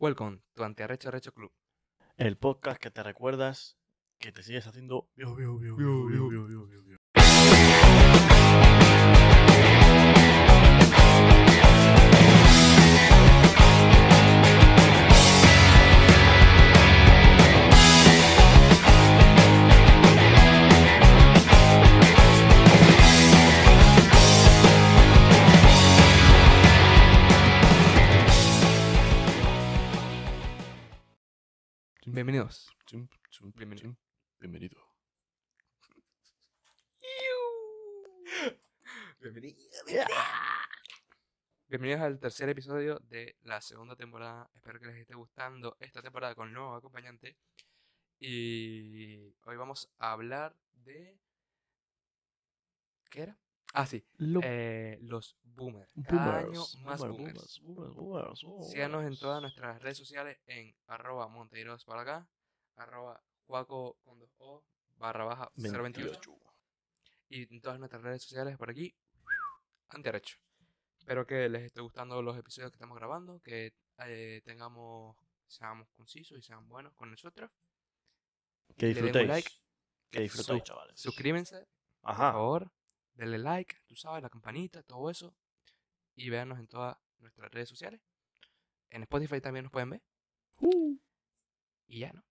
Welcome to Antiarrecho Arrecho Club. El podcast que te recuerdas que te sigues haciendo. Bienvenidos. Bienvenido. Bienvenidos al tercer episodio de la segunda temporada. Espero que les esté gustando esta temporada con nuevo acompañante. Y hoy vamos a hablar de... ¿Qué era? Ah, sí. Lo- eh, los boomers. Cada año más boomers, boomers. boomers, boomers, boomers, Síganos en todas nuestras redes sociales en arroba Monteiros para acá, arroba Juaco con dos O, barra baja 028. Y en todas nuestras redes sociales por aquí, antiarrecho. Espero que les esté gustando los episodios que estamos grabando, que eh, tengamos, seamos concisos y sean buenos con nosotros. Que disfrutéis. like, Que disfrutéis, su- chavales. Suscríbanse, por Ajá. favor, denle like, tú sabes, la campanita, todo eso. Y véanos en todas nuestras redes sociales. En Spotify también nos pueden ver. Uh. Y ya, ¿no?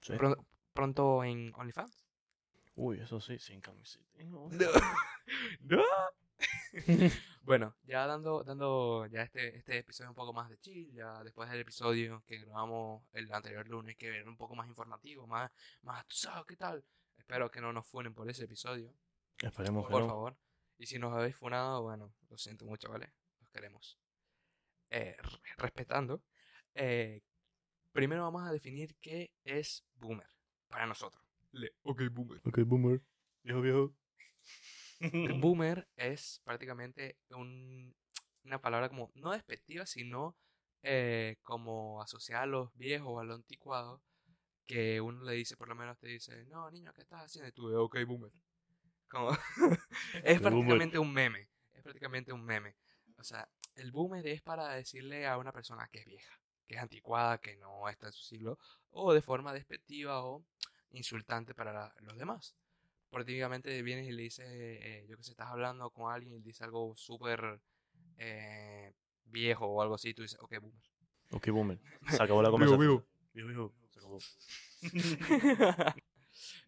Sí. Pronto, pronto en OnlyFans. Uy, eso sí, sin camiseta. No. No. bueno, ya dando, dando ya este, este episodio un poco más de chill, ya después del episodio que grabamos el anterior lunes, que era un poco más informativo, más, más, tú sabes qué tal. Espero que no nos funen por ese episodio, Esperemos que por no. favor. Y si nos habéis funado, bueno, lo siento mucho, ¿vale? Los queremos. Eh, re- respetando. eh, primero vamos a definir qué es boomer para nosotros. Le- ok, boomer. Ok, boomer. Viejo, viejo. El boomer es prácticamente un- una palabra como no despectiva, sino eh, como asociada a los viejos o a lo anticuado, que uno le dice, por lo menos te dice, no, niño, ¿qué estás haciendo? Y tú, ok, boomer. Como es prácticamente un meme, es prácticamente un meme. O sea, el boomer es para decirle a una persona que es vieja, que es anticuada, que no está en su siglo, o de forma despectiva o insultante para la- los demás prácticamente vienes y le dices, eh, yo que sé, estás hablando con alguien y dice algo súper eh, viejo o algo así, tú dices, ok, boomer. Ok, boomer. Se acabó la Vivo, conversación. Viejo, viejo. Se acabó.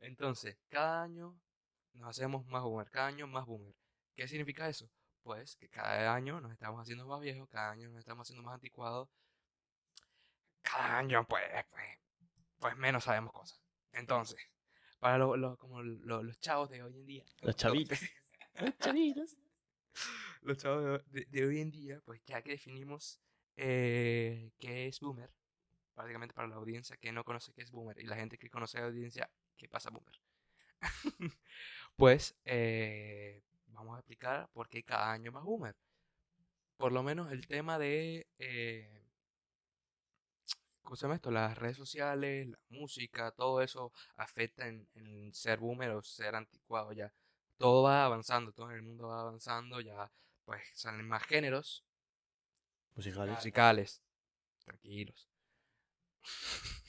Entonces, cada año nos hacemos más boomer, cada año más boomer. ¿Qué significa eso? Pues que cada año nos estamos haciendo más viejos, cada año nos estamos haciendo más anticuados. Cada año, pues, pues, pues menos sabemos cosas. Entonces, para lo- lo- como lo- los chavos de hoy en día. Los lo- chavitos. Chavitos. los chavos de, de- hoy en día, pues ya que definimos eh, qué es boomer, prácticamente para la audiencia que no conoce qué es boomer y la gente que conoce la audiencia, qué pasa boomer. pues eh, vamos a explicar por qué cada año más boomer. Por lo menos el tema de... eh, ¿Cómo se llama esto? Las redes sociales, la música, todo eso afecta en, en ser boomer o ser anticuado ya todo va avanzando, todo en el mundo va avanzando, ya pues salen más géneros Musicales. musicales, tranquilos.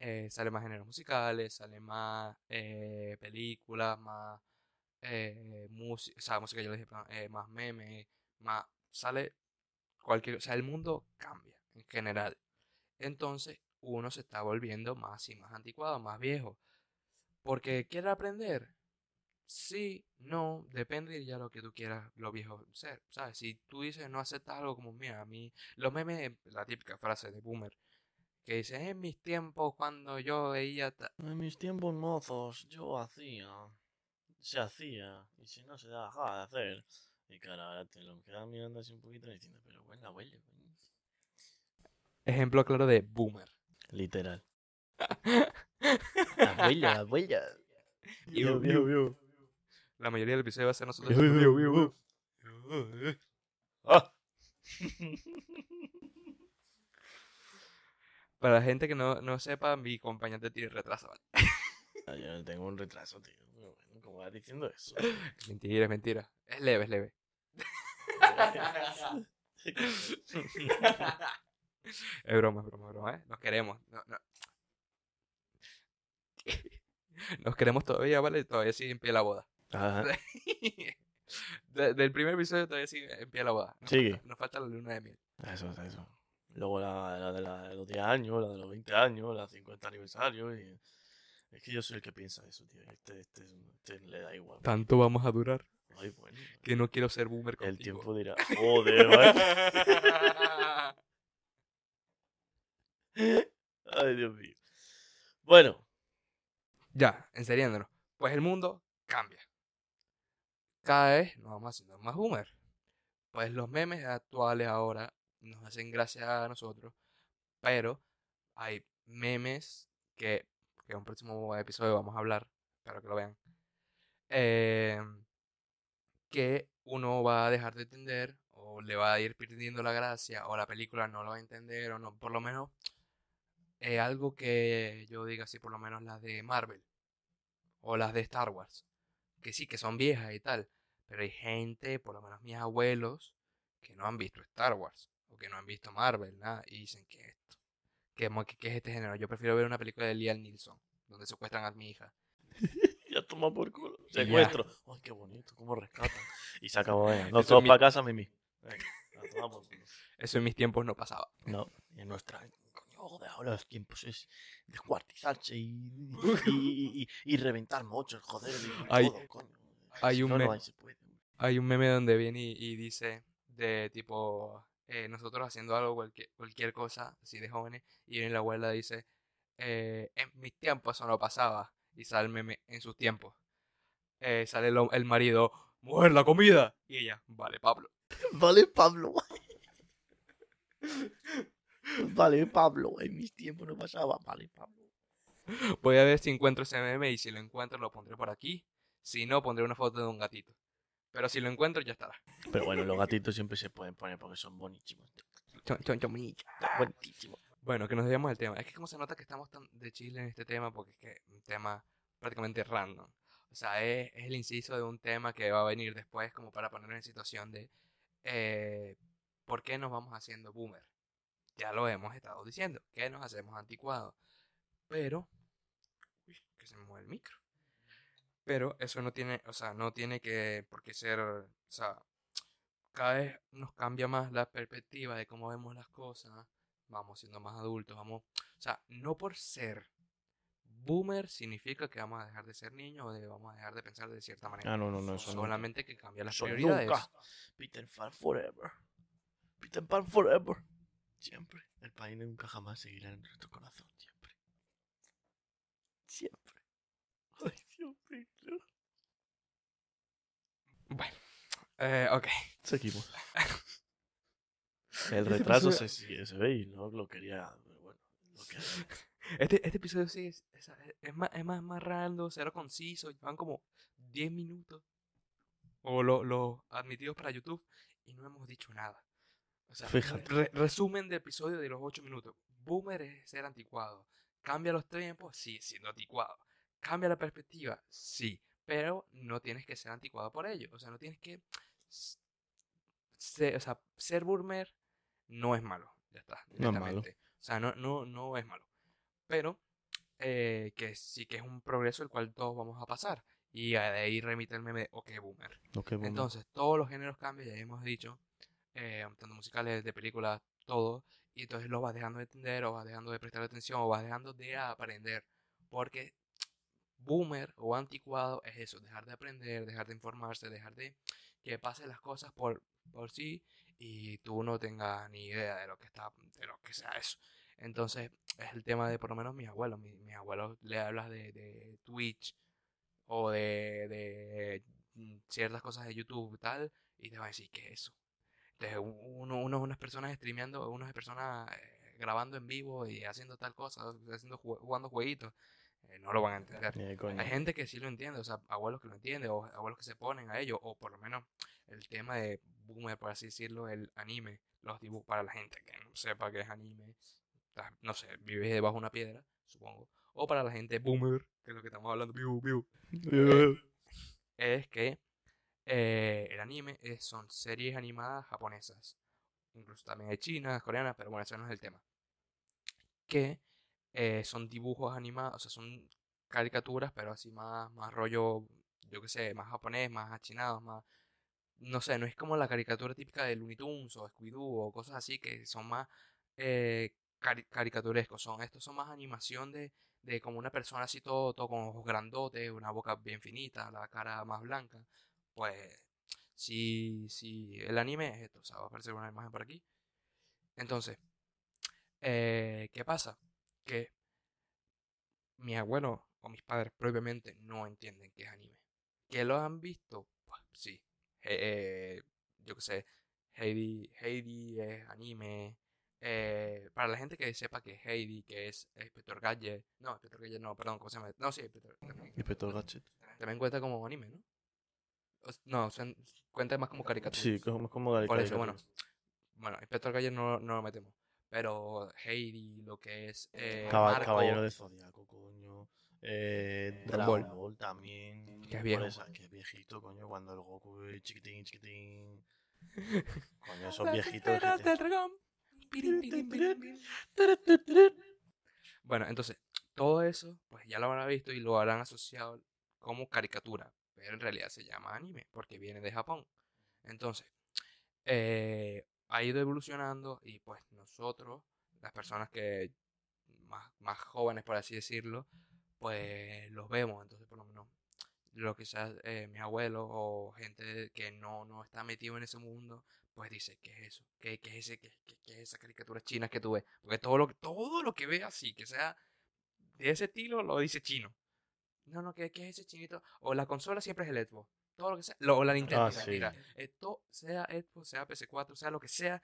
Eh, salen más géneros musicales, salen más eh, películas, más eh, música, o sea, música, yo dije, más memes, más, sale cualquier, o sea, el mundo cambia en general. Entonces, uno se está volviendo más y más anticuado, más viejo. Porque quiere aprender, Sí, no, depende de ya lo que tú quieras, lo viejo ser, ¿sabes? Si tú dices no aceptas algo como, mira, a mí, los memes, la típica frase de boomer, que dice, en mis tiempos cuando yo veía... ta-". En mis tiempos mozos yo hacía, se hacía, y si no se dejaba de hacer. Y cara, ahora te lo quedas mirando así un poquito diciendo, pero bueno, abuelo. coño". Ejemplo claro de boomer. Literal. Abuela, abuela. Viejo, Viejo, viejo. La mayoría del episodio va a ser nosotros. "Viejo, viejo". viejo". Ah. Para la gente que no, no sepa, mi compañero tiene retraso, ¿vale? Yo tengo un retraso, tío. ¿Cómo vas diciendo eso? Es mentira, es mentira. Es leve, es leve. Es broma, es broma, es broma, ¿eh? Nos queremos. No, no. Nos queremos todavía, ¿vale? Todavía sigue en pie la boda. Ajá. De- del primer episodio todavía sigue en pie la boda. Nos Sigue. falta- nos falta la luna de miel. Eso, eso. Luego la, la de, la los 10 años, la de los 20 años, la 50 aniversario. Y... Es que yo soy el que piensa eso, tío. Este, este, este le da igual. Tanto vamos a durar Ay, bueno. que no quiero ser boomer contigo. El tiempo dirá, joder, ¿vale? Ay, Dios mío. Bueno, Ya, enseriéndonos. Pues el mundo cambia. Cada vez nos vamos haciendo más boomer. Pues los memes actuales ahora nos hacen gracia a nosotros. Pero hay memes que, que en un próximo episodio vamos a hablar. Espero que lo vean. eh, que uno va a dejar de entender. O le va a ir perdiendo la gracia. O la película no lo va a entender. O no. Por lo menos. eh, algo que yo diga así, por lo menos las de Marvel o las de Star Wars, que sí, que son viejas y tal, pero hay gente, por lo menos mis abuelos, que no han visto Star Wars o que no han visto Marvel, nada, y dicen que esto, que, es este género. Yo prefiero ver una película de Liam Neeson, donde secuestran a mi hija. ya toma por culo. ya. Secuestro. Ay, qué bonito, cómo rescatan. Y se acabó. No, todos mi- para casa, Mimi. Venga, a tomar por culo. Eso en mis tiempos no pasaba. No, en nuestra. Coño, de ahora los tiempos es descuartizarse y, y, y, y reventar mochos, joder. Hay- todo, coño. hay un no, no. Hay un meme donde viene y dice de tipo, eh, nosotros haciendo algo, cualquier, cualquier cosa, así de jóvenes, y viene la abuela y dice, eh, en mis tiempos eso no pasaba, y sale el meme en sus tiempos. Eh, sale el, marido, mujer, la comida, y ella, vale, Pablo. Vale, Pablo. Vale, Pablo. En mis tiempos no pasaba. Vale, Pablo. Voy a ver si encuentro ese meme, y si lo encuentro lo pondré por aquí, si no, pondré una foto de un gatito. Pero si lo encuentro, ya estará. Pero bueno, los gatitos siempre se pueden poner porque son bonitísimos. Bonita. Buenísimos. Bueno, que nos desviamos del tema. Es que como se nota que estamos tan de chile en este tema, porque es que es un tema prácticamente random. O sea, es, es el inciso de un tema que va a venir después como para ponernos en situación de eh, por qué nos vamos haciendo boomer. Ya lo hemos estado diciendo, que nos hacemos anticuados. Pero, uy, que se me mueve el micro. Pero eso no tiene, o sea, no tiene que por qué ser, o sea, cada vez nos cambia más la perspectiva de cómo vemos las cosas vamos siendo más adultos, vamos, o sea, no por ser boomer significa que vamos a dejar de ser niños o de, vamos a dejar de pensar de cierta manera. Ah, no, no, no, eso. Solamente que cambia las prioridades. nunca. Peter Pan forever. Peter Pan forever. Siempre. El país nunca jamás seguirá en nuestro corazón. Siempre. Siempre. Bueno, eh, ok. Seguimos. El retraso se, sigue- se ve y no lo quería. pero Bueno, lo que Este, este episodio sí es, es, es más, es más, más random, cero conciso, van como 10 minutos. O los lo admitidos para YouTube y no hemos dicho nada. O sea, Fíjate. re- resumen de episodio de los 8 minutos. Boomer es ser anticuado. Cambia los tiempos, sí, siendo anticuado. Cambia la perspectiva, sí. Pero no tienes que ser anticuado por ello. O sea, no tienes que. s- se- o sea, ser boomer no es malo. Ya está. No es malo. O sea, no, no, no es malo. Pero eh, que sí que es un progreso el cual todos vamos a pasar. Y de ahí remite el meme de OK Boomer. Bueno. Entonces, todos los géneros cambian, ya hemos dicho, eh, tanto musicales, de películas, todo, y entonces lo vas dejando de entender, o vas dejando de prestar atención, o vas dejando de aprender, porque boomer o anticuado es eso, dejar de aprender, dejar de informarse, dejar de que pasen las cosas por, por sí y tú no tengas ni idea de lo que está, de lo que sea eso. Entonces, es el tema de por lo menos mis abuelos, mi- mis, abuelos le hablas de, de Twitch o de, de ciertas cosas de YouTube tal, y te va a decir, ¿qué es eso? Entonces, uno, uno, unas personas streameando, unas personas eh, grabando en vivo y haciendo tal cosa, haciendo, jugando jueguitos, eh, no lo van a entender. Hay gente que sí lo entiende, o sea, abuelos que lo entienden, o abuelos que se ponen a ello, o por lo menos el tema de boomer, por así decirlo, el anime, los dibujos para la gente que no sepa qué es anime, no sé, vives debajo de una piedra, supongo, o para la gente boomer, que es lo que estamos hablando, biu, biu, es que eh, el anime es- son series animadas japonesas. incluso también hay chinas, coreanas, pero bueno, ese no es el tema. Que eh, son dibujos animados, o sea, son caricaturas, pero así más, más rollo, yo qué sé, más japonés, más achinados, más... No sé, no es como la caricatura típica de Looney Tunes o Scooby-Doo o cosas así que son más eh, caricaturescos. Son, estos son más animación de, de como una persona así todo, todo con ojos grandotes, una boca bien finita, la cara más blanca. Pues si, si el anime es esto, o sea, va a aparecer una imagen por aquí. Entonces, eh, ¿qué pasa? Que mi abuelo o mis padres propiamente no entienden qué es anime. ¿Que lo han visto? Pues sí. Eh, yo qué sé, Heidi, Heidi es anime. Eh, para la gente que sepa que es Heidi, que es Inspector Gadget. No, Inspector Gadget no, perdón, ¿cómo se llama? No, sí, Inspector Gadget. También cuenta como anime, ¿no? no, o sea, cuenta más como caricatura. Sí, como, como caricatura. Por eso, bueno. Bueno, Inspector Gadget no, no lo metemos. Pero Heidi, lo que es. Eh, Caballero de Zodiaco, coño. Eh, Dragon Ball. también. Que es viejo. que es viejito, coño. Cuando el Goku es chiquitín, chiquitín. coño, esos viejitos. Bueno, entonces, todo eso, pues ya lo habrán visto y lo habrán asociado como caricatura. Pero en realidad se llama anime, porque viene de Japón. Entonces, eh, ha ido evolucionando y pues nosotros, las personas que más, más jóvenes, por así decirlo, pues los vemos. Entonces, por lo menos, lo que sea eh, mis abuelos o gente que no, no está metido en ese mundo, pues dice, ¿qué es eso? ¿Qué, qué es ese, qué, qué, es esa caricatura china que tú ves? Porque todo lo, todo lo que ve así, que sea de ese estilo, lo dice chino. No, no, ¿qué, qué es ese chinito? O la consola siempre es el Xbox todo lo que sea, o la Nintendo, ah, mira, esto sea Xbox, sea PS4, sea lo que sea,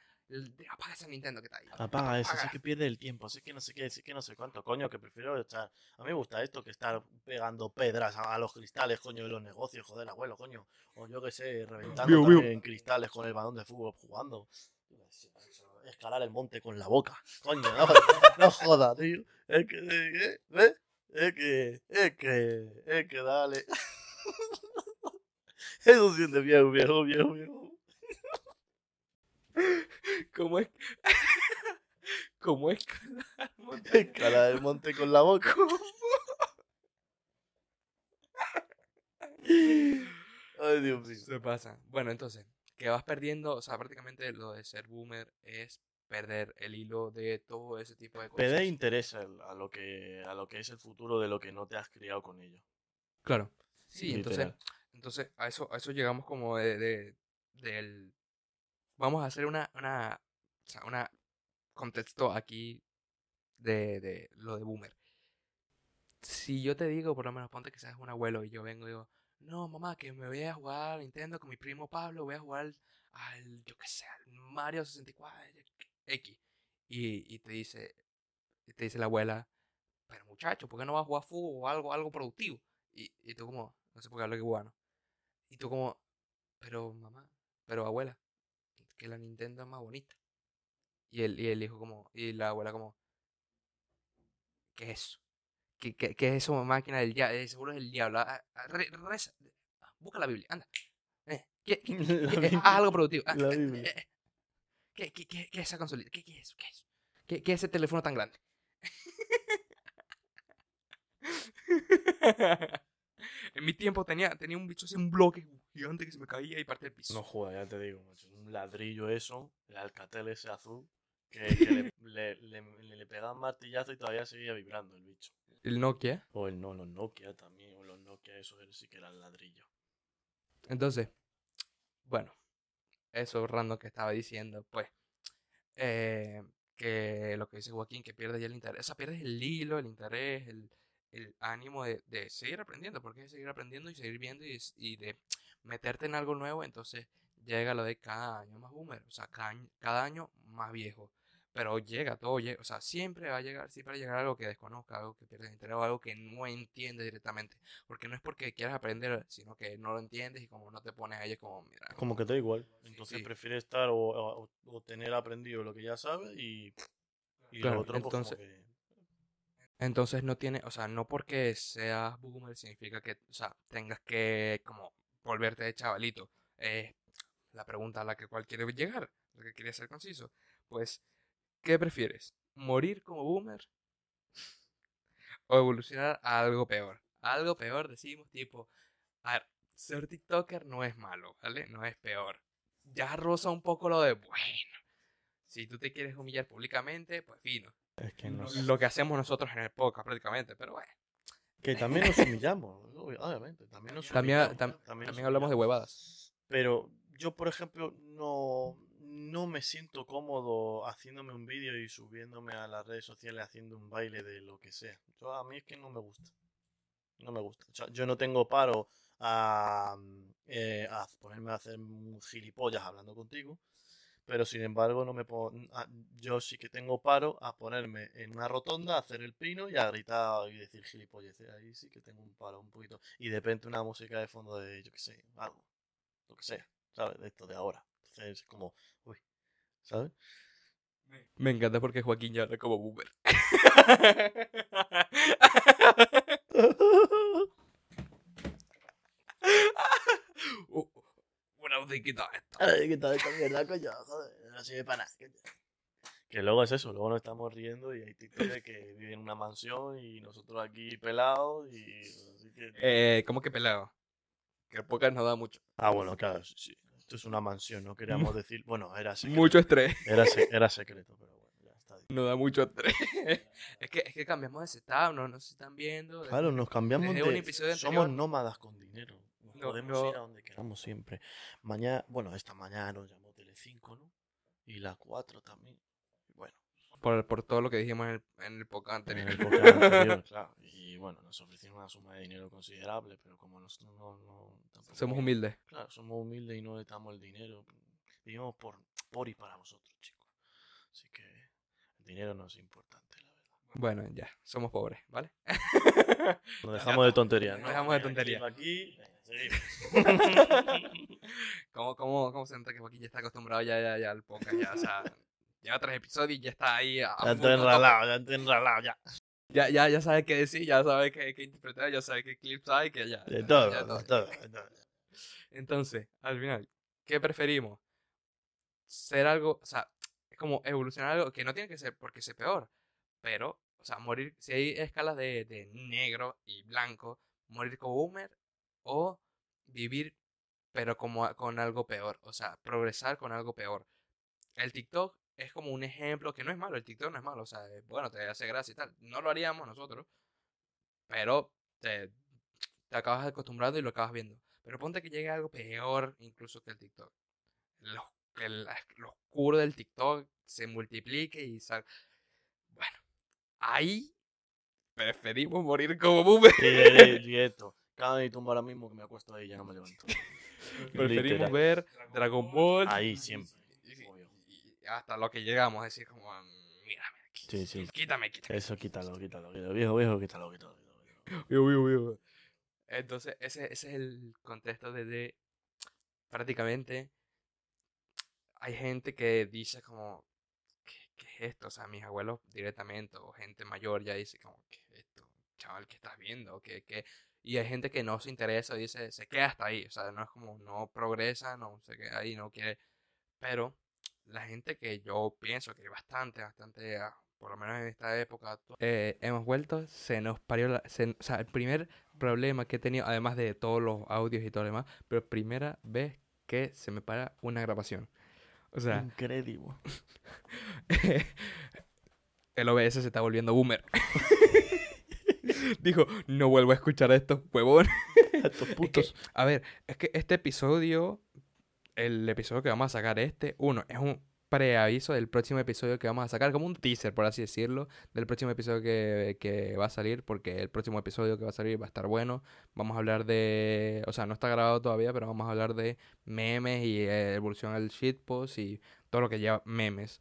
apaga esa Nintendo que está ahí. Apaga eso, sé que pierde el tiempo, sé que no sé qué, sé que no sé cuánto, coño, que prefiero estar, a mí me gusta esto que estar pegando pedras a, los cristales, coño, de los negocios, joder, abuelo, coño, o yo que sé, reventando en cristales con el balón de fútbol jugando. Escalar el monte con la boca, coño, no, no joda, tío, es que, ¿eh? ¿ves? Es que, es que, es que dale. Eso siente viejo, viejo, viejo, viejo. ¿Cómo es? ¿Cómo escalar el monte? Escalar el monte con la boca. Ay, Dios mío. Se pasa. Bueno, entonces, que vas perdiendo, o sea, prácticamente lo de ser boomer es perder el hilo de todo ese tipo de cosas. Perder interés a lo que a lo que es el futuro de lo que no te has criado con ello. Claro. Sí, entonces entonces, a eso, a eso llegamos como de, de del... Vamos a hacer una, una, o sea, una contexto aquí de, de lo de boomer. Si yo te digo, por lo menos ponte que seas un abuelo y yo vengo y digo, no, mamá, que me voy a jugar a Nintendo con mi primo Pablo, voy a jugar al, yo qué sé, al Mario 64 X. Y, y te dice, te dice la abuela, pero muchacho, ¿por qué no vas a jugar fútbol o algo, algo productivo? Y, y tú como, no sé por qué hablo que bueno. Y tú como, pero mamá, pero abuela, que la Nintendo es más bonita. Y el, y el hijo como, y la abuela como, ¿qué es eso? ¿Qué, qué, qué es eso, máquina del diablo? Eh, seguro es el diablo. Ah, ah, reza, busca la Biblia, anda. Eh, ¿qué, qué, haz algo productivo. Ah, Biblia. Eh, ¿Qué, qué, qué, qué es esa consolita? ¿Qué, qué es eso? ¿Qué es eso? ¿Qué, ¿Qué es ese teléfono tan grande? En mi tiempo tenía, tenía un bicho así, un bloque gigante que se me caía y parte del piso. No jodas, ya te digo, macho. Un ladrillo eso, el alcatel ese azul, que, le, le, le, le, pegaban martillazo y todavía seguía vibrando el bicho. ¿El Nokia? O el no, los Nokia también, o los Nokia, esos sí que eran ladrillo. Entonces, bueno, eso random que estaba diciendo, pues, eh, que lo que dice Joaquín, que pierde ya el interés, o sea, pierdes el hilo, el interés, el, el ánimo de, de, seguir aprendiendo, porque es seguir aprendiendo y seguir viendo y, y, de meterte en algo nuevo, entonces llega lo de cada año más boomer, o sea, cada año, cada año más viejo. Pero llega, todo llega, o sea, siempre va a llegar, siempre va a llegar algo que desconozca, algo que pierdes interés o algo que no entiende directamente. Porque no es porque quieras aprender, sino que no lo entiendes y como no te pones a como, mira. Como, que te da igual. Entonces prefieres estar o, o, tener aprendido lo que ya sabes y, y lo otro, pues, entonces, como que entonces no tiene, o sea, no porque seas boomer significa que, o sea, tengas que como volverte de chavalito. Es la pregunta a la que cual quiere llegar. Lo que quería ser conciso. Pues, ¿qué prefieres? ¿Morir como boomer? ¿O evolucionar a algo peor? algo peor decimos tipo, a ver, ser TikToker no es malo, ¿vale? No es peor. Ya roza un poco lo de, bueno, si tú te quieres humillar públicamente, pues fino. Es que no sé. Lo que hacemos nosotros en el podcast prácticamente, pero bueno. Que también nos humillamos, obviamente. También nos También, humillamos, tam- también hablamos de huevadas. Pero yo, por ejemplo, no, no me siento cómodo haciéndome un vídeo y subiéndome a las redes sociales haciendo un baile de lo que sea. Yo, a mí es que no me gusta. No me gusta. O sea, yo no tengo paro a, eh, a ponerme a hacer un gilipollas hablando contigo. Pero sin embargo, no me a- yo sí que tengo paro a ponerme en una rotonda, a hacer el pino y a gritar y decir gilipollas. Ahí sí que tengo un paro un poquito. Y de repente una música de fondo de, yo qué sé, algo lo que sea, ¿sabes? De esto de ahora. Entonces es como, uy, ¿sabes? Me encanta porque Joaquín ya habla como boomer. Uh, Una musiquita esta. Ay, ¿qué tal esta mierda, coño? Joder, no sirve para nada. coño. Que luego es eso, luego nos estamos riendo y hay TikTokers que viven en una mansión y nosotros aquí pelados y así que... Eh, ¿Cómo que pelado? Que el podcast no da mucho. Ah, bueno, claro, sí, sí. Esto es una mansión, no queríamos decir... Bueno, era secreto. Mucho estrés. Era, se- era secreto, pero bueno, ya está. dicho. No da mucho estrés. es, que, es que cambiamos de setup, no nos están viendo. Claro, nos cambiamos Desde un de... episodio Somos anterior- nómadas con dinero. Nos podemos no. ir a donde queramos siempre. Mañana, bueno, esta mañana nos llamó Telecinco, ¿no? Y la 4 también. Bueno, Por, por todo lo que dijimos en el, en el podcast en anterior. el podcast anterior, claro. Y bueno, nos ofrecieron una suma de dinero considerable, pero como nosotros no... no tampoco- Somos humildes. Claro, somos humildes y no necesitamos el dinero. Vivimos por, por y para vosotros, chicos. Así que el dinero no es importante, la verdad. Bueno, ya, somos pobres, ¿vale? Nos dejamos de tonterías, Nos ¿no? dejamos de tonterías. Aquí, venga, ¿Cómo, cómo, ¿Cómo se nota que Joaquín ya está acostumbrado ya, ya, ya al podcast? Ya, o sea, lleva tres episodios y ya está ahí. a Ya estoy enralado, ya estoy enralado, ya. Ya, ya, ya sabe qué decir, ya sabe qué, qué interpretar, ya sabe qué clips hay, que ya. De ya- todo, ya de todo, de todo. Entonces, al final, ¿qué preferimos? Ser algo, o sea, es como evolucionar algo que no tiene que ser porque sea peor, pero, o sea, morir, si hay escalas de, de negro y blanco, morir como boomer o vivir pero como con algo peor, o sea, progresar con algo peor. El TikTok es como un ejemplo que no es malo, el TikTok no es malo, o sea, es bueno, te hace gracia y tal. No lo haríamos nosotros, pero te, te acabas acostumbrando y lo acabas viendo. Pero ponte que llegue algo peor incluso que el TikTok. Lo, que el- lo oscuro del TikTok se multiplique y sal... Bueno, ahí preferimos morir como boomer. Cada mi tumba ahora mismo que me acuesto ahí ya no me levanto. Preferimos Literal. ver Dragon Ball. Ahí siempre. y- obvio. y hasta lo que llegamos a decir como, mírame, aquí, Sí, sí. quítame, quítame. Eso quítalo, quítalo, quítalo. Viejo, viejo, quítalo, quítalo. quítalo. Vivo, vivo, vivo. Entonces, ese, ese es el contexto de, de prácticamente hay gente que dice como, ¿qué, qué es esto? O sea, mis abuelos directamente, o gente mayor ya dice como, ¿qué es esto? Chaval, ¿qué estás viendo? ¿Qué, qué? Y hay gente que no se interesa, dice, se queda hasta ahí. O sea, no es como, no progresa, no se queda ahí, no quiere. Pero la gente que yo pienso que hay bastante, bastante, ah, por lo menos en esta época, eh, hemos vuelto, se nos parió la... se- o sea, el primer problema que he tenido, además de todos los audios y todo lo demás, pero primera vez que se me para una grabación. O sea, Increíble. el OBS se está volviendo boomer. Dijo, no vuelvo a escuchar a estos huevones. Estos Es que, putos. a ver, es que este episodio, el episodio que vamos a sacar este, uno, es un preaviso del próximo episodio que vamos a sacar, como un teaser, por así decirlo, del próximo episodio que, que va a salir, porque el próximo episodio que va a salir va a estar bueno. Vamos a hablar de, o sea, no está grabado todavía, pero vamos a hablar de memes y eh, evolución al shitpost y todo lo que lleva memes.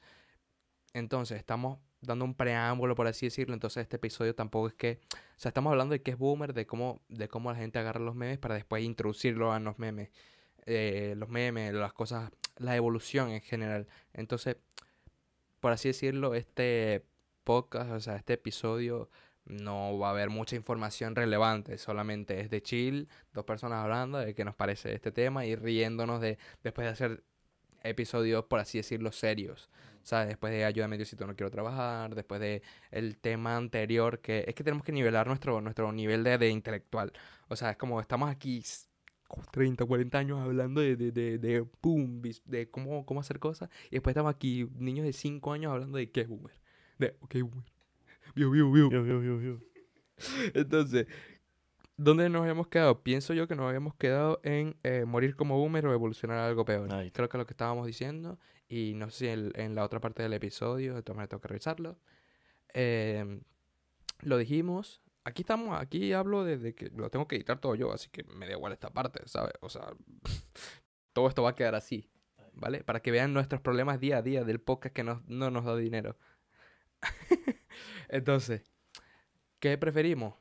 Entonces, estamos dando un preámbulo, por así decirlo. Entonces, este episodio tampoco es que. O sea, estamos hablando de qué es boomer, de cómo, de cómo la gente agarra los memes para después introducirlo a los memes. Eh, los memes, las cosas, la evolución en general. Entonces, por así decirlo, este podcast, o sea, este episodio no va a haber mucha información relevante, solamente es de chill, dos personas hablando de qué nos parece este tema y riéndonos de después de hacer episodios, por así decirlo, serios. ¿Sabes? Después de Ayúdame Diosito, no quiero trabajar. Después de el tema anterior, que es que tenemos que nivelar nuestro, nuestro nivel de, de intelectual. O sea, es como estamos aquí s- 30, 40 años hablando de, de, de, de boom, de cómo, cómo hacer cosas. Y después estamos aquí, niños de 5 años, hablando de qué es boomer. De, ok, boomer. Vio, vio, vio. Entonces, ¿dónde nos habíamos quedado? Pienso yo que nos habíamos quedado en eh, morir como boomer o evolucionar a algo peor. Ahí. Creo que es lo que estábamos diciendo. Y no sé si en, en la otra parte del episodio, de todas maneras tengo que revisarlo. Em, lo dijimos. Aquí estamos, aquí hablo desde que lo tengo que editar todo yo, así que me da igual esta parte, ¿sabes? O sea, todo esto va a quedar así, ¿vale? Para que vean nuestros problemas día a día del podcast que nos- no nos da dinero. Entonces, ¿qué preferimos?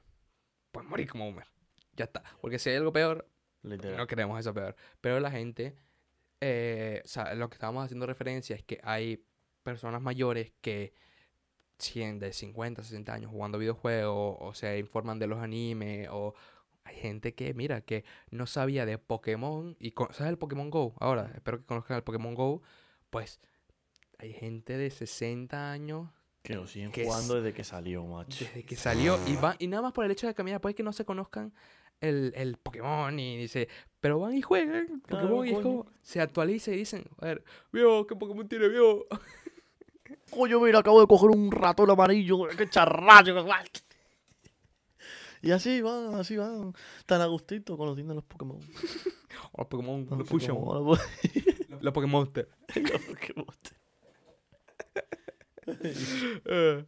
Pues morir como boomer. Ya está. Porque si hay algo peor, Literal. no queremos eso peor. Pero la gente, eh, o sea, lo que estábamos haciendo referencia es que hay personas mayores que 100, de 50, 60 años jugando videojuegos o se informan de los animes o hay gente que, mira, que no sabía de Pokémon y ¿sabes el Pokémon Go? Ahora, espero que conozcan el Pokémon Go. Pues hay gente de 60 años Que lo siguen que jugando es- desde que salió, macho. desde que salió y va y nada más por el hecho de que mira puede que no se conozcan el, el Pokémon y dice pero van y juegan Claro, Pokémon y es como se actualiza y dicen a ver vio qué Pokémon tiene vio Coño, mira, acabo de coger un ratón amarillo. ¡Qué charracho! Y así van, así van. Tan a gustito conociendo los Pokémon. o los Pokémon Los los Pokémon, los los Pokémon los Pokémon.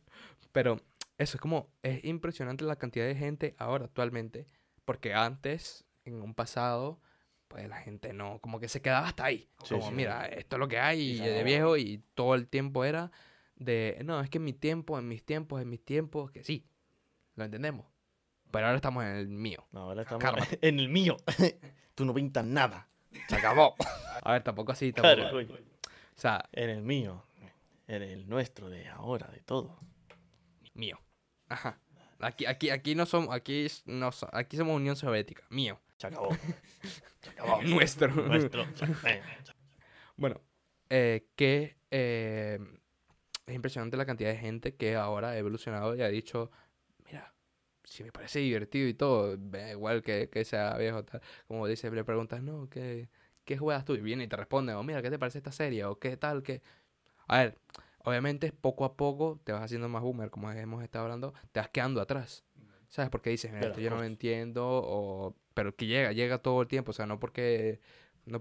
Pero eso es como es impresionante la cantidad de gente ahora actualmente porque antes en un pasado pues la gente no como que se quedaba hasta ahí Sí, como sí. mira esto es lo que hay Y de viejo y todo el tiempo era de no es que en mi tiempo en mis tiempos en mis tiempos que sí lo entendemos pero ahora estamos en el mío No, ahora estamos Cálmate. en el mío. Tú no pintas nada. se acabó a ver tampoco así tampoco Claro, o sea En el mío. En el nuestro de ahora, de todo. mío ajá aquí aquí aquí no somos aquí no aquí somos Unión Soviética mío Se acabó. Se acabó. nuestro Nuestro. Bueno, eh, que eh, es impresionante la cantidad de gente que ahora ha evolucionado y ha dicho, mira, si me parece divertido y todo, igual que, que sea viejo, tal, como dice, le preguntas, no, ¿qué, qué juegas tú? Y viene y te responde, o mira, ¿qué te parece esta serie? O qué tal, que... A ver, obviamente poco a poco te vas haciendo más boomer, como hemos estado hablando, te vas quedando atrás. ¿Sabes? Porque dices, mira, esto yo no lo entiendo, o... pero que llega, llega todo el tiempo, o sea, no porque... No,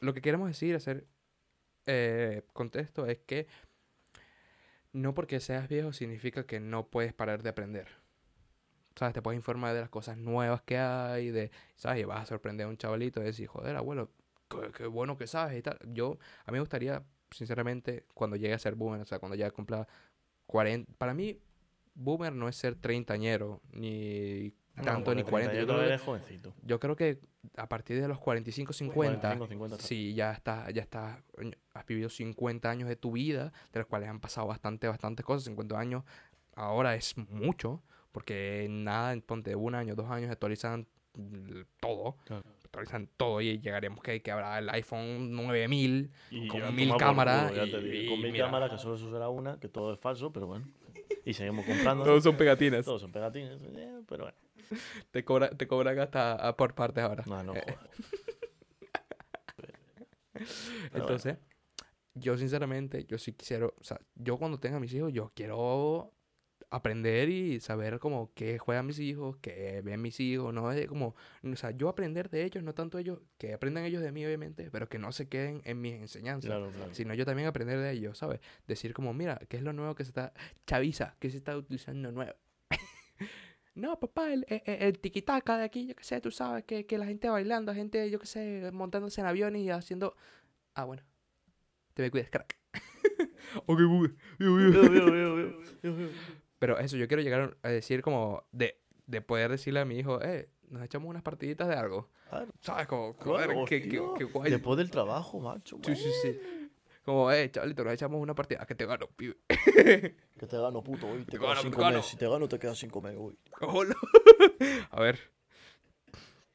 lo que queremos decir, hacer eh, contexto, es que no porque seas viejo significa que no puedes parar de aprender. ¿Sabes? Te puedes informar de las cosas nuevas que hay, de, ¿sabes? Y vas a sorprender a un chavalito y decir, joder, abuelo, qué, qué bueno que sabes y tal. Yo, a mí me gustaría, sinceramente, cuando llegue a ser boomer, o sea, cuando ya cumpla 40, para mí, boomer no es ser treintañero, ni tanto, ni 40. Yo creo, que, jovencito. yo creo que a partir de los 45, 50, 45, 50, si ya está, ya está, has vivido 50 años de tu vida, de los cuales han pasado bastante, bastantes cosas. 50 años ahora es mucho, porque nada, en- ponte un año, dos años actualizan mm, todo, Claro. Actualizan todo y llegaremos que, que habrá el iPhone 9000 Y con mil cámaras culo, y- con mil mira. cámaras que solo se usará una, que todo es falso, pero bueno. Y seguimos comprando. Todos son pegatinas. Todos son pegatines, eh, pero bueno. Te, cobra, te cobran hasta a por partes ahora. No, no. Eh, joder. Entonces, yo sinceramente, yo sí quisiera, o sea, yo cuando tenga mis hijos, yo quiero aprender y saber como qué juegan mis hijos, qué ven mis hijos, no es como, o sea, yo aprender de ellos, no tanto ellos, que aprendan ellos de mí, obviamente, pero que no se queden en mis enseñanzas, Claro, claro. sino yo también aprender de ellos, ¿sabes? Decir como, mira, ¿qué es lo nuevo que se está, chaviza, que se está utilizando nuevo? No, papá, el, el, el tiquitaca de aquí, yo qué sé, tú sabes, que, que la gente bailando, gente, yo qué sé, montándose en aviones y haciendo... Ah, bueno. Te me cuidas, crack. ok, Pero eso, yo quiero llegar a decir como... De, de poder decirle a mi hijo, eh, nos echamos unas partiditas de algo. Claro, ¿Sabes? Como, claro, joder, qué, qué, hostia. qué guay. Después del trabajo, macho. Sí, sí, sí. Como, eh, chavalito, nos echamos una partida. Ah, que te gano, pibe. Que te gano, puto, hoy. Te, Te gano, sin te gano. Si te gano, te quedas sin comer hoy. Hola. a ver.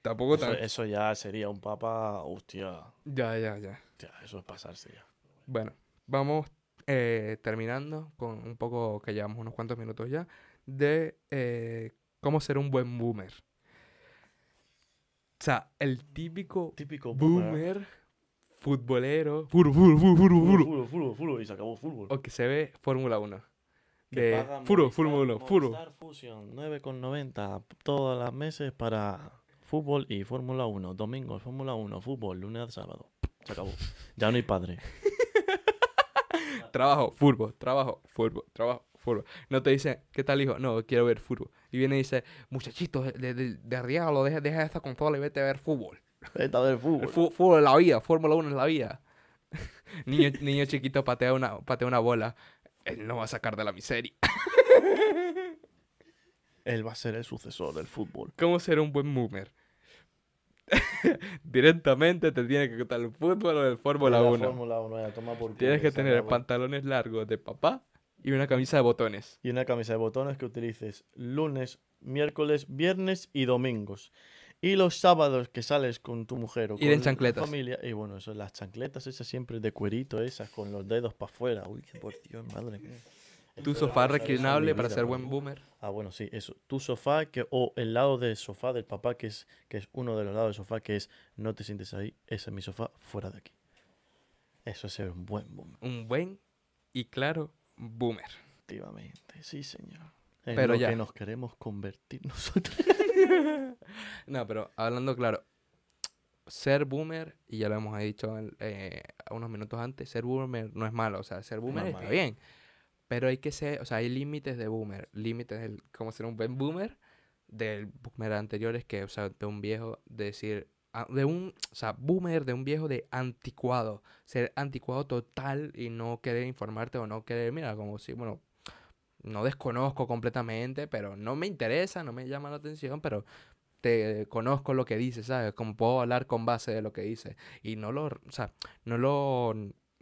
tampoco Eso, tan... eso ya sería un papa, hostia, Ya, ya, ya. hostia, eso es pasarse ya. Bueno, vamos eh, terminando con un poco, que llevamos unos cuantos minutos ya, de eh, cómo ser un buen boomer. O sea, el típico Típico boomer. boomer futbolero, fútbol, fútbol, fútbol, fútbol, Fútbol, fútbol, fútbol, fútbol, fútbol, y se acabó fútbol. o que se ve Fórmula 1. Que De Movistar- Fórmula 1, fútbol. Movistar Fusion, 9,90 todos los meses para fútbol y Fórmula 1. Domingo, Fórmula 1, fútbol, lunes sábado. Se acabó. Ya no hay padre. Trabajo, fútbol, trabajo, fútbol, trabajo, fútbol. No te dice, ¿qué tal, hijo? No, quiero ver fútbol. Y viene y dice, muchachito, de, de, de, Rialo, deja, deja esta consola y vete a ver fútbol. Vete a ver fútbol. fútbol es la vida, Fórmula 1 es la vida. niño, niño chiquito patea una, patea una bola. Él no va a sacar de la miseria. Él va a ser el sucesor del fútbol. ¿Cómo ser un buen boomer? Directamente te tiene que contar el fútbol o el Fórmula De la 1. Fórmula 1, ya, toma por Tienes que tener pantalones largos de papá y una camisa de botones. Y una camisa de botones que utilices lunes, miércoles, viernes y domingos. Y los sábados que sales con tu mujer o Ir en chancletas. tu familia. Y bueno, eso, las chancletas esas siempre de cuerito, esas con los dedos para afuera. Uy, por Dios, madre mía. Tu sofá reclinable para ser buen boomer. Ah, bueno, sí, eso. Tu sofá que, o el lado del sofá del papá, que es, que es uno de los lados del sofá, que es no te sientes ahí, ese es mi sofá, fuera de aquí. Eso es ser un buen boomer, Un buen y claro boomer. efectivamente. Sí, señor. En Pero lo ya. que nos queremos convertir nosotros. No, pero hablando claro, ser boomer, y ya lo hemos dicho eh, unos minutos antes, ser boomer no es malo, o sea, ser boomer es está bien, pero hay que ser, o sea, hay límites de boomer, límites del cómo ser un buen boomer, del boomer anterior es que, o sea, de un viejo, de decir, de un, o sea, boomer de un viejo de anticuado, ser anticuado total y no querer informarte o no querer, mira, como si, bueno, no desconozco completamente, pero no me interesa, no me llama la atención, pero te conozco lo que dice, ¿sabes? Como puedo hablar con base de lo que dice. Y no lo, o sea, no lo,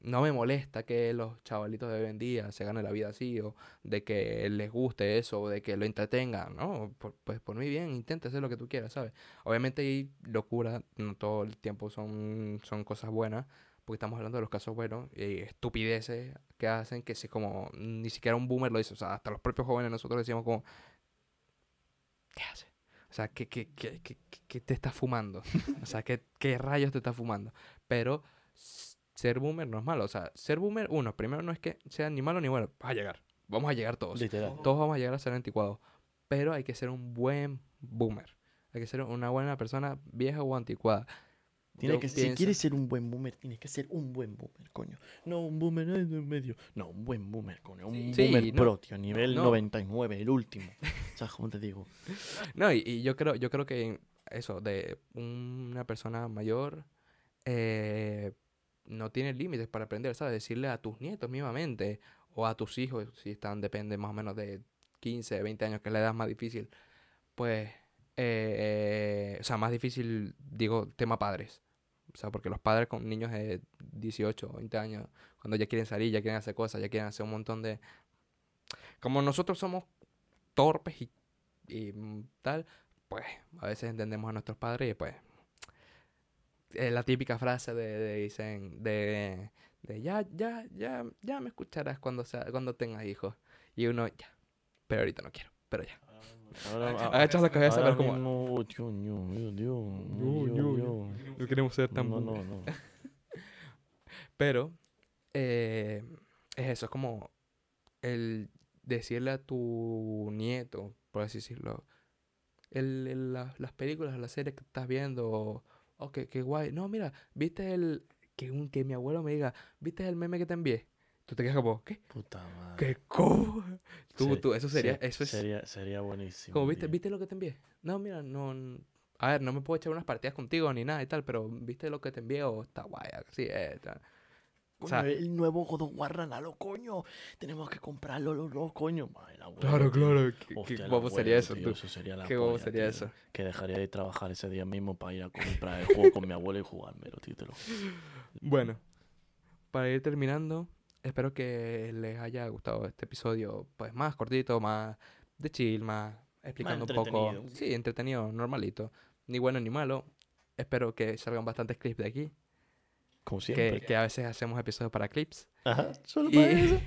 no me molesta que los chavalitos de hoy en día se ganen la vida así, o de que les guste eso, o de que lo entretengan, ¿no? Por- pues por muy bien, intenta hacer lo que tú quieras, ¿sabes? Obviamente hay locura, no todo el tiempo son, son cosas buenas, porque estamos hablando de los casos buenos, y estupideces que hacen que si como ni siquiera un boomer lo dice, o sea, hasta los propios jóvenes nosotros decimos como, ¿qué hace? O sea, ¿qué, qué, qué, qué, te estás fumando? O sea, ¿qué, ¿qué rayos te estás fumando? Pero ser boomer no es malo. O sea, ser boomer, uno, primero no es que sea ni malo ni bueno. Va a llegar. Vamos a llegar todos. Literal. Todos vamos a llegar a ser anticuados. Pero hay que ser un buen boomer. Hay que ser una buena persona vieja o anticuada. Tiene que, si quieres ser un buen boomer, tienes que ser un buen boomer, coño. No un boomer en medio. No, un buen boomer, coño. Un Sí, boomer no. pro, tío. Nivel No. 99, el último. ¿Sabes cómo te digo? No, y, y yo creo, yo creo que eso, de una persona mayor eh, no tiene límites para aprender, ¿sabes? Decirle a tus nietos mismamente, o a tus hijos, si están, depende más o menos de 15, 20 años, que es la edad más difícil, pues, eh, o sea, más difícil, digo, tema padres. O sea, porque los padres con niños de 18 o 20 años, cuando ya quieren salir, ya quieren hacer cosas, ya quieren hacer un montón de... Como nosotros somos torpes y, y tal, pues a veces entendemos a nuestros padres y pues es la típica frase de, de dicen de, de ya, ya, ya, ya me escucharás cuando sea, cuando tengas hijos. Y uno, ya, pero ahorita no quiero, pero ya. Ahora, Agachas la cabeza a ver ahora cómo. No, Dios, yo- Dios. No queremos ser tan No, no, no. Pero eh, es eso, es como el decirle a tu nieto, por así decirlo, el, el- la- las películas, las series que estás viendo, oh, qué, qué guay. No, mira, viste el... Que, un, que mi abuelo me diga, ¿viste el meme que te envié? Tú te quedas como, ¿qué? Puta madre. ¿Qué co? Tú, Sí, tú, eso sería, sí, eso es... Sería, sería buenísimo. Como, ¿viste, tío. ¿viste lo que te envié? No, mira, no... A ver, no me puedo echar unas partidas contigo ni nada y tal, pero ¿viste lo que te envié? O está guay, así es. tal. O sea, Coño, el nuevo God of War Ragnarok, coño. Tenemos que comprarlo los dos, coño. Claro, tío. claro. Qué, Hostia, qué sería eso, tío, tú. Eso sería la Qué guapo polla, sería tío. eso. Que dejaría de trabajar ese día mismo para ir a comprar el juego con mi abuelo y jugármelo, tío. te lo. Bueno, para ir terminando, espero que les haya gustado este episodio, pues más cortito, más de chill, más explicando un poco. Sí, entretenido, normalito. ni bueno ni malo. Espero que salgan bastantes clips de aquí. Como Que, siempre. que a veces hacemos episodios para clips. Ajá, solo para eso.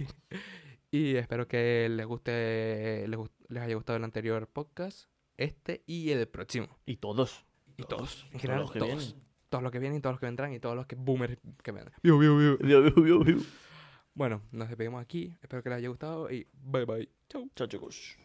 Y, y espero que les guste, les, les haya gustado el anterior podcast, este y el próximo. Y todos. Y todos, en todos general, los que todos. Todos los que vienen, todos los que vendrán y todos los que boomers que vendrán. Viu, viu, viu. Bueno, nos despedimos aquí. Espero que les haya gustado y bye bye. Chau. Chao, chicos.